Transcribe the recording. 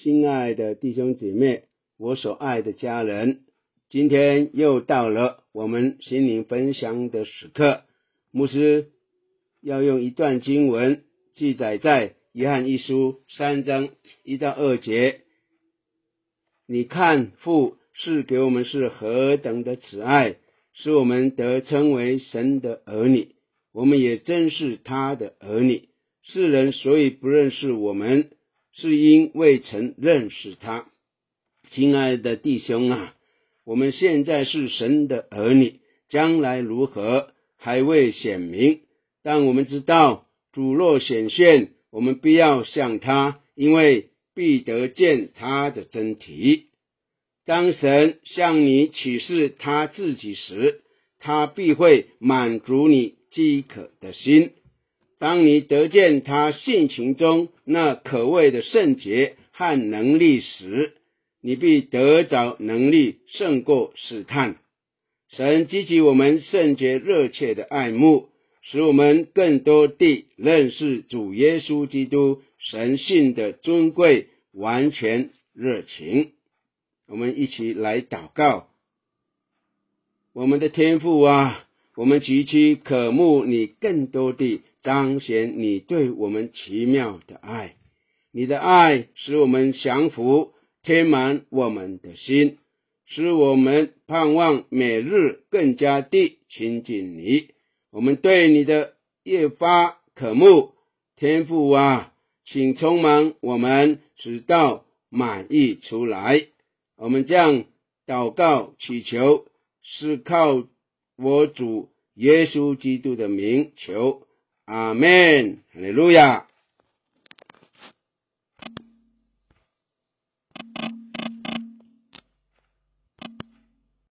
亲爱的弟兄姐妹，我所爱的家人，今天又到了我们心灵分享的时刻。牧师要用一段经文记载在约翰一书三章一到二节。你看父是给我们是何等的慈爱，使我们得称为神的儿女。我们也真是他的儿女。世人所以不认识我们。是因未曾认识他，亲爱的弟兄啊，我们现在是神的儿女，将来如何还未显明，但我们知道主若显现，我们必要向他，因为必得见他的真体。当神向你启示他自己时，他必会满足你饥渴的心。当你得见他性情中那可畏的圣洁和能力时，你必得着能力胜过试探。神激起我们圣洁热切的爱慕，使我们更多地认识主耶稣基督神性的尊贵、完全、热情。我们一起来祷告，我们的天父啊，我们极其渴慕你更多地。彰显你对我们奇妙的爱，你的爱使我们降服，填满我们的心，使我们盼望每日更加地亲近你。我们对你的越发渴慕，天父啊，请充满我们，直到满意出来。我们将祷告祈求，是靠我主耶稣基督的名求。Amen. Hallelujah.